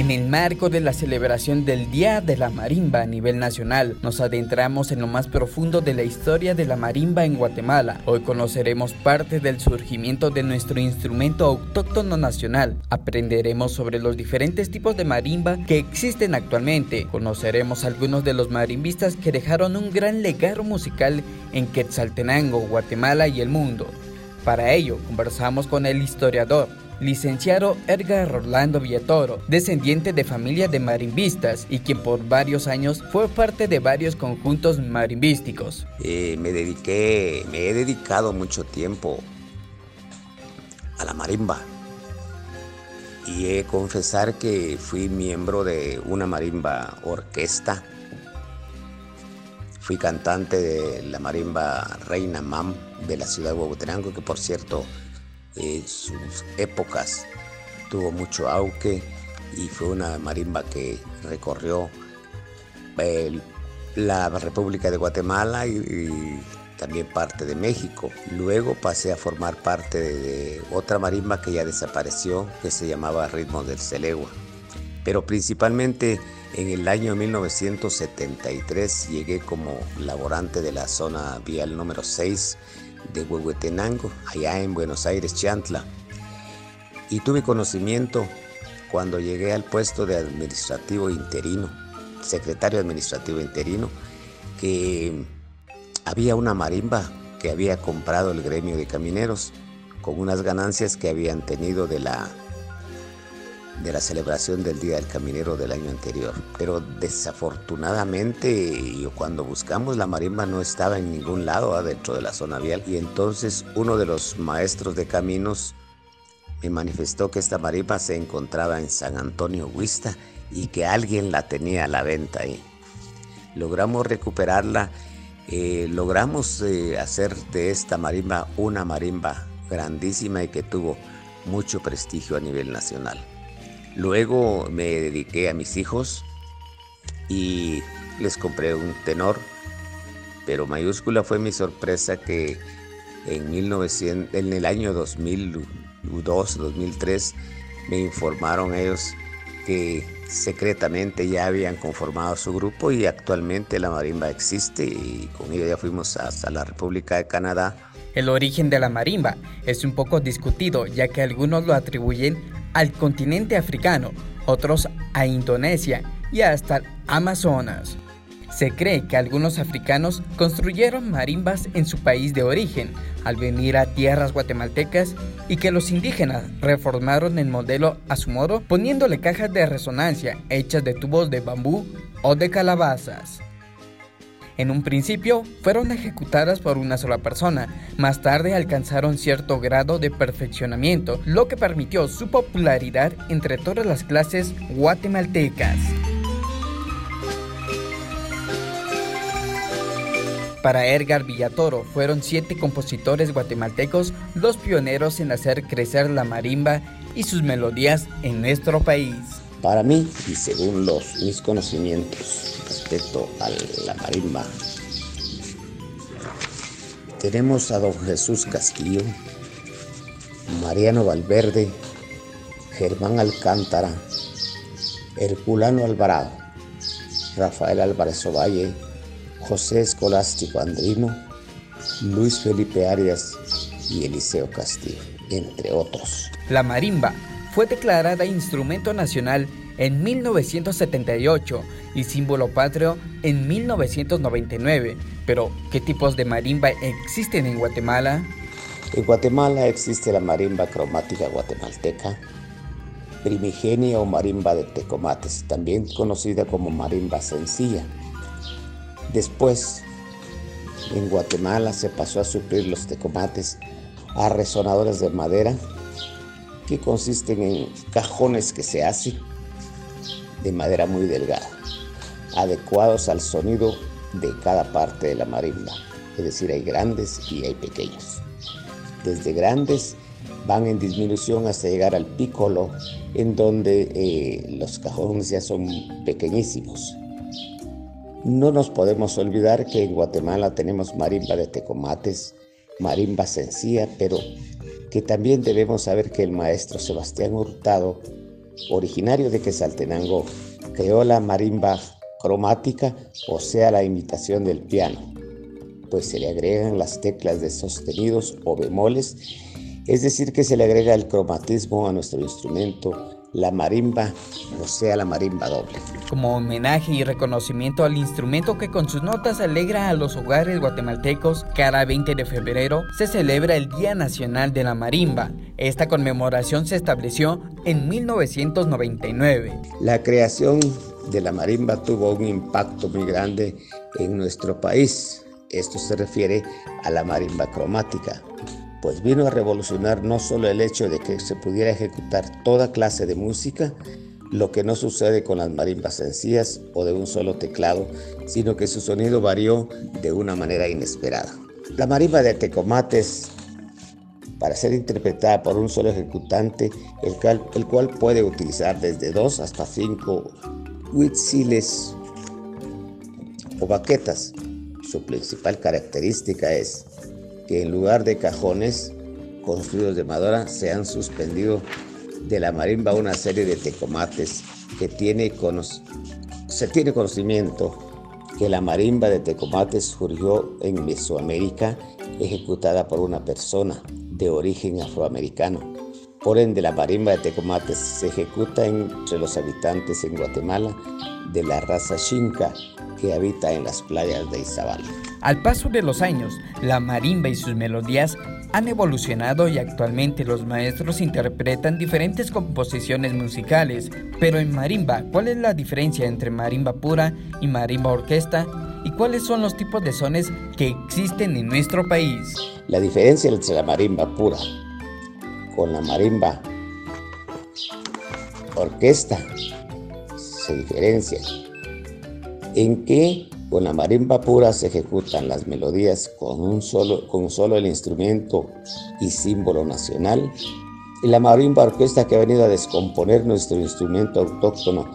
En el marco de la celebración del Día de la Marimba a nivel nacional, nos adentramos en lo más profundo de la historia de la marimba en Guatemala. Hoy conoceremos parte del surgimiento de nuestro instrumento autóctono nacional. Aprenderemos sobre los diferentes tipos de marimba que existen actualmente. Conoceremos algunos de los marimbistas que dejaron un gran legado musical en Quetzaltenango, Guatemala y el mundo. Para ello, conversamos con el historiador licenciado Edgar Orlando Villatoro, descendiente de familia de marimbistas y quien por varios años fue parte de varios conjuntos marimbísticos. Eh, me dediqué, me he dedicado mucho tiempo a la marimba y he confesar que fui miembro de una marimba orquesta. Fui cantante de la marimba Reina Mam de la ciudad de Huehuetenango, que por cierto en sus épocas tuvo mucho auge y fue una marimba que recorrió la República de Guatemala y, también parte de México. Luego pasé a formar parte de, otra marimba que ya desapareció, que se llamaba Ritmo del Celegua. Pero principalmente en el año 1973 llegué como laborante de la zona vial número 6 de Huehuetenango, allá en Buenos Aires, Chantla. Y tuve conocimiento cuando llegué al puesto de administrativo interino, secretario administrativo interino, que había una marimba que había comprado el gremio de camineros con unas ganancias que habían tenido de la de la celebración del Día del Caminero del año anterior. Pero desafortunadamente, cuando buscamos la marimba no estaba en ningún lado adentro de la zona vial. Y entonces uno de los maestros de caminos me manifestó que esta marimba se encontraba en San Antonio Huista y que alguien la tenía a la venta ahí. Logramos recuperarla, eh, logramos eh, hacer de esta marimba una marimba grandísima y que tuvo mucho prestigio a nivel nacional. Luego me dediqué a mis hijos y les compré un tenor, pero mayúscula fue mi sorpresa que en, 1900, en el año 2002, 2003, me informaron ellos que secretamente ya habían conformado su grupo y actualmente la marimba existe y con ello ya fuimos hasta la República de Canadá. El origen de la marimba es un poco discutido ya que algunos lo atribuyen al continente africano, otros a Indonesia y hasta Amazonas. Se cree que algunos africanos construyeron marimbas en su país de origen al venir a tierras guatemaltecas y que los indígenas reformaron el modelo a su modo poniéndole cajas de resonancia hechas de tubos de bambú o de calabazas. En un principio fueron ejecutadas por una sola persona, más tarde alcanzaron cierto grado de perfeccionamiento, lo que permitió su popularidad entre todas las clases guatemaltecas. Para Edgar Villatoro fueron siete compositores guatemaltecos los pioneros en hacer crecer la marimba y sus melodías en nuestro país. Para mí, y según los, mis conocimientos respecto a la marimba, tenemos a don Jesús Castillo, Mariano Valverde, Germán Alcántara, Herculano Alvarado, Rafael Álvarez Ovalle, José Escolástico Andrino, Luis Felipe Arias y Eliseo Castillo, entre otros. La marimba fue declarada instrumento nacional en 1978 y símbolo patrio en 1999. Pero, ¿qué tipos de marimba existen en Guatemala? En Guatemala existe la marimba cromática guatemalteca, primigenia o marimba de tecomates, también conocida como marimba sencilla. Después, en Guatemala se pasó a suplir los tecomates a resonadores de madera que consisten en cajones que se hacen de madera muy delgada, adecuados al sonido de cada parte de la marimba. Es decir, hay grandes y hay pequeños. Desde grandes van en disminución hasta llegar al pícolo, en donde eh, los cajones ya son pequeñísimos. No nos podemos olvidar que en Guatemala tenemos marimba de tecomates, marimba sencilla, pero que también debemos saber que el maestro Sebastián Hurtado originario de Quetzaltenango, creó la marimba cromática, o sea, la imitación del piano, pues se le agregan las teclas de sostenidos o bemoles, es decir, que se le agrega el cromatismo a nuestro instrumento la marimba, o sea, la marimba doble. Como homenaje y reconocimiento al instrumento que con sus notas alegra a los hogares guatemaltecos, cada 20 de febrero se celebra el Día Nacional de la Marimba. Esta conmemoración se estableció en 1999. La creación de la marimba tuvo un impacto muy grande en nuestro país. Esto se refiere a la marimba cromática, pues vino a revolucionar no solo el hecho de que se pudiera ejecutar toda clase de música, lo que no sucede con las marimbas sencillas o de un solo teclado, sino que su sonido varió de una manera inesperada. La marimba de Tecomates, para ser interpretada por un solo ejecutante, el cual, puede utilizar desde dos hasta cinco huitziles o baquetas. Su principal característica es que en lugar de cajones construidos de madera se han suspendido de la marimba una serie de tecomates que tiene se tiene conocimiento que la marimba de tecomates surgió en Mesoamérica ejecutada por una persona de origen afroamericano. Por ende, la marimba de tecomates se ejecuta entre los habitantes en Guatemala de la raza Xinca que habita en las playas de Izabal. Al paso de los años, la marimba y sus melodías han evolucionado y actualmente los maestros interpretan diferentes composiciones musicales. Pero en marimba, ¿cuál es la diferencia entre marimba pura y marimba orquesta? ¿Y cuáles son los tipos de sones que existen en nuestro país? La diferencia entre la marimba pura con la marimba orquesta se diferencia en que con la marimba pura se ejecutan las melodías con un solo, con solo el instrumento y símbolo nacional. Y la marimba orquesta que ha venido a descomponer nuestro instrumento autóctono.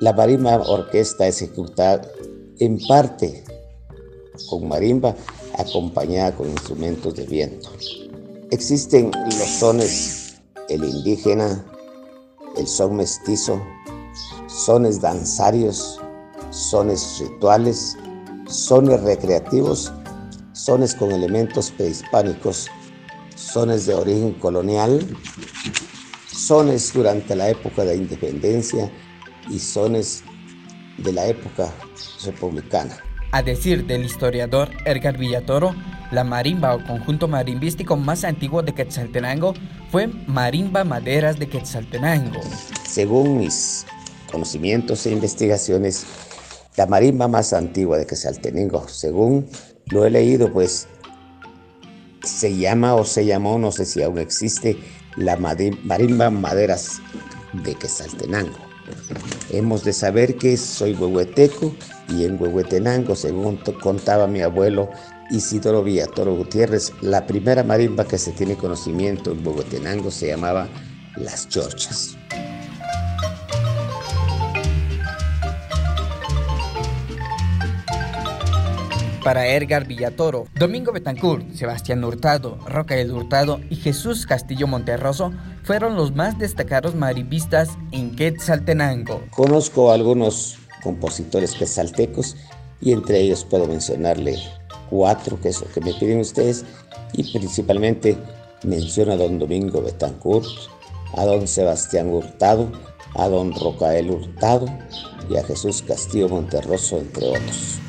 La marimba orquesta es ejecutada en parte con marimba acompañada con instrumentos de viento. Existen los sones, el indígena, el son mestizo, sones danzarios, sones rituales, sones recreativos, sones con elementos prehispánicos, sones de origen colonial, sones durante la época de independencia y sones de la época republicana. A decir del historiador Edgar Villatoro, la marimba o conjunto marimbístico más antiguo de Quetzaltenango fue Marimba Maderas de Quetzaltenango. Según mis conocimientos e investigaciones, la marimba más antigua de Quetzaltenango, según lo he leído, pues se llama o se llamó, no sé si aún existe, la marimba maderas de Quetzaltenango. Hemos de saber que soy huehueteco y en Huehuetenango, según contaba mi abuelo Isidoro Villatoro Gutiérrez, la primera marimba que se tiene conocimiento en Huehuetenango se llamaba Las Chorchas. Para Edgar Villatoro, Domingo Betancourt, Sebastián Hurtado, Rocael Hurtado y Jesús Castillo Monterroso fueron los más destacados marimbistas en Quetzaltenango. Conozco a algunos compositores quetzaltecos y entre ellos puedo mencionarle cuatro, que es lo que me piden ustedes, y principalmente menciono a don Domingo Betancourt, a don Sebastián Hurtado, a don Rocael Hurtado y a Jesús Castillo Monterroso, entre otros.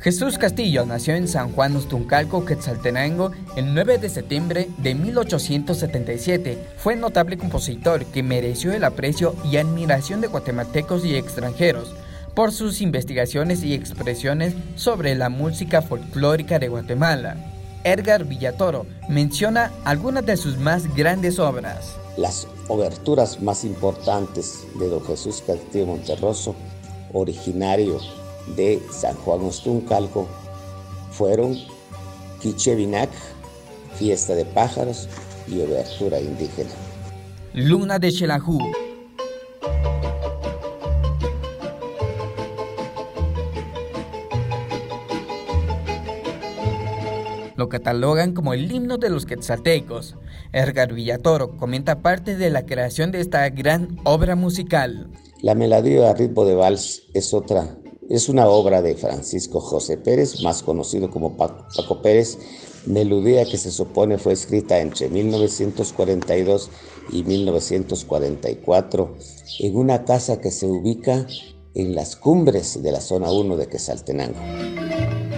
Jesús Castillo nació en San Juan Ustuncalco, Quetzaltenango, el 9 de septiembre de 1877. Fue notable compositor que mereció el aprecio y admiración de guatemaltecos y extranjeros por sus investigaciones y expresiones sobre la música folclórica de Guatemala. Edgar Villatoro menciona algunas de sus más grandes obras. Las oberturas más importantes de don Jesús Castillo Monterroso, originario de San Juan Ostuncalco fueron Quichevinac, fiesta de pájaros y obertura indígena. Luna de Xelajú. Lo catalogan como el himno de los quetzaltecos. Edgar Villatoro comenta parte de la creación de esta gran obra musical. La melodía a ritmo de vals es otra, es una obra de Francisco José Pérez, más conocido como Paco Pérez, melodía que se supone fue escrita entre 1942 y 1944 en una casa que se ubica en las cumbres de la zona 1 de Quesaltenango.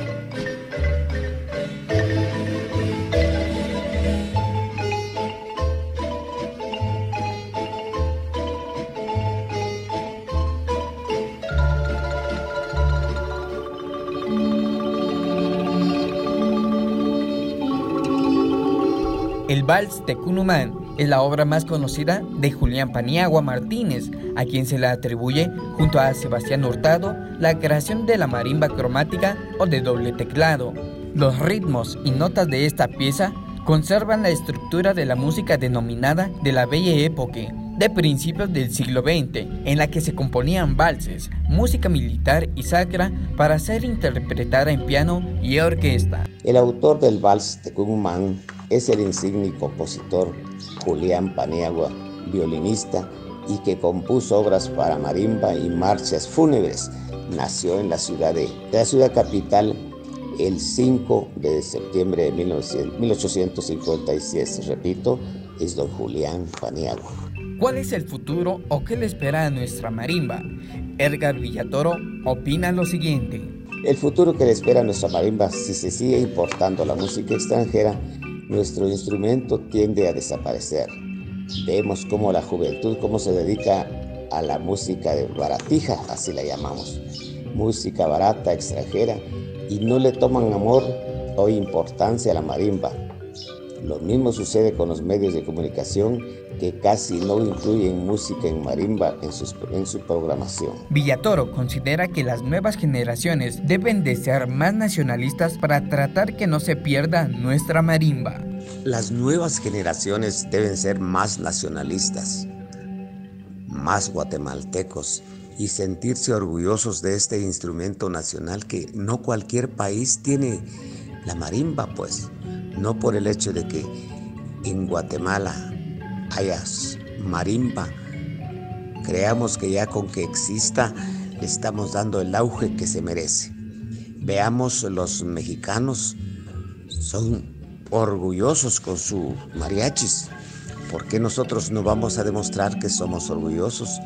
Vals de Cunumán es la obra más conocida de Julián Paniagua Martínez, a quien se le atribuye, junto a Sebastián Hurtado, la creación de la marimba cromática o de doble teclado. Los ritmos y notas de esta pieza conservan la estructura de la música denominada de la Bella Época, de principios del siglo XX, en la que se componían valses, música militar y sacra para ser interpretada en piano y orquesta. El autor del vals de Cunumán es el insigne compositor Julián Paniagua, violinista y que compuso obras para marimba y marchas fúnebres. Nació en la ciudad de, la ciudad capital el 5 de septiembre de 1856. Repito, es don Julián Paniagua. ¿Cuál es el futuro o qué le espera a nuestra marimba? Edgar Villatoro opina lo siguiente. El futuro que le espera a nuestra marimba si se sigue importando la música extranjera nuestro instrumento tiende a desaparecer. Vemos cómo la juventud, cómo se dedica a la música de baratija, así la llamamos, música barata, extranjera, y no le toman amor o importancia a la marimba. Lo mismo sucede con los medios de comunicación que casi no incluyen música en marimba en, en, su programación. Villatoro considera que las nuevas generaciones deben de ser más nacionalistas para tratar que no se pierda nuestra marimba. Las nuevas generaciones deben ser más nacionalistas, más guatemaltecos y sentirse orgullosos de este instrumento nacional que no cualquier país tiene la marimba, pues, no por el hecho de que en Guatemala hayas marimba. Creamos que ya con que exista le estamos dando el auge que se merece. Veamos, los mexicanos son orgullosos con su mariachis. ¿Por qué nosotros no vamos a demostrar que somos orgullosos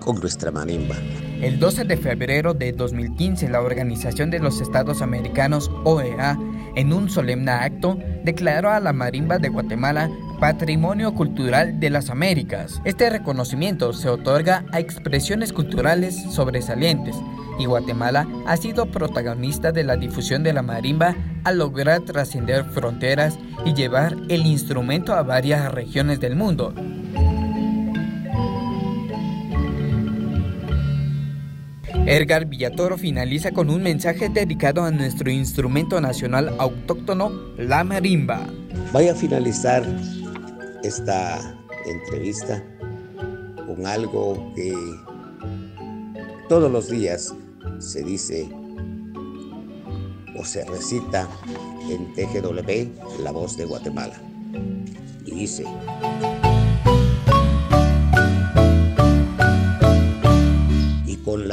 con nuestra marimba? El 12 de febrero de 2015, la Organización de los Estados Americanos, OEA, en un solemne acto, declaró a la marimba de Guatemala Patrimonio Cultural de las Américas. Este reconocimiento se otorga a expresiones culturales sobresalientes y Guatemala ha sido protagonista de la difusión de la marimba al lograr trascender fronteras y llevar el instrumento a varias regiones del mundo. Edgar Villatoro finaliza con un mensaje dedicado a nuestro instrumento nacional autóctono, la marimba. Voy a finalizar esta entrevista con algo que todos los días se dice o se recita en TGW, La Voz de Guatemala. Y dice,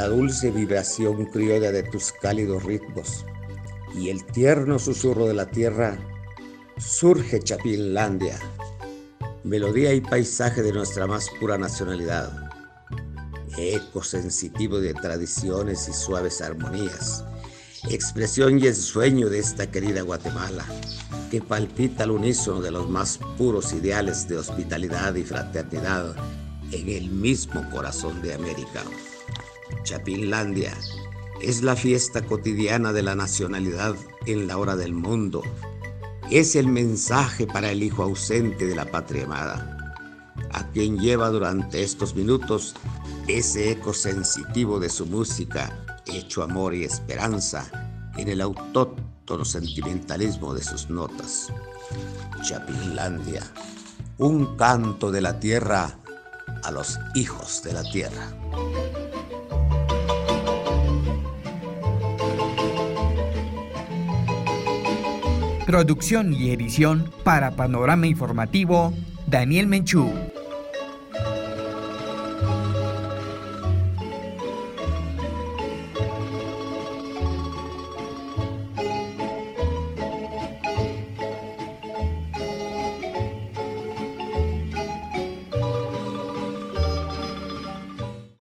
la dulce vibración criolla de tus cálidos ritmos. Y el tierno susurro de la tierra, surge Chapinlandia. Melodía y paisaje de nuestra más pura nacionalidad, eco sensitivo de tradiciones y suaves armonías, expresión y ensueño de esta querida Guatemala, que palpita al unísono de los más puros ideales de hospitalidad y fraternidad en el mismo corazón de América. Chapinlandia es la fiesta cotidiana de la nacionalidad en la hora del mundo es el mensaje para el hijo ausente de la patria amada, a quien lleva durante estos minutos ese eco sensitivo de su música, hecho amor y esperanza en el autóctono tono sentimentalismo de sus notas. Chapinlandia, un canto de la tierra a los hijos de la tierra. Producción y edición para Panorama Informativo, Daniel Menchú.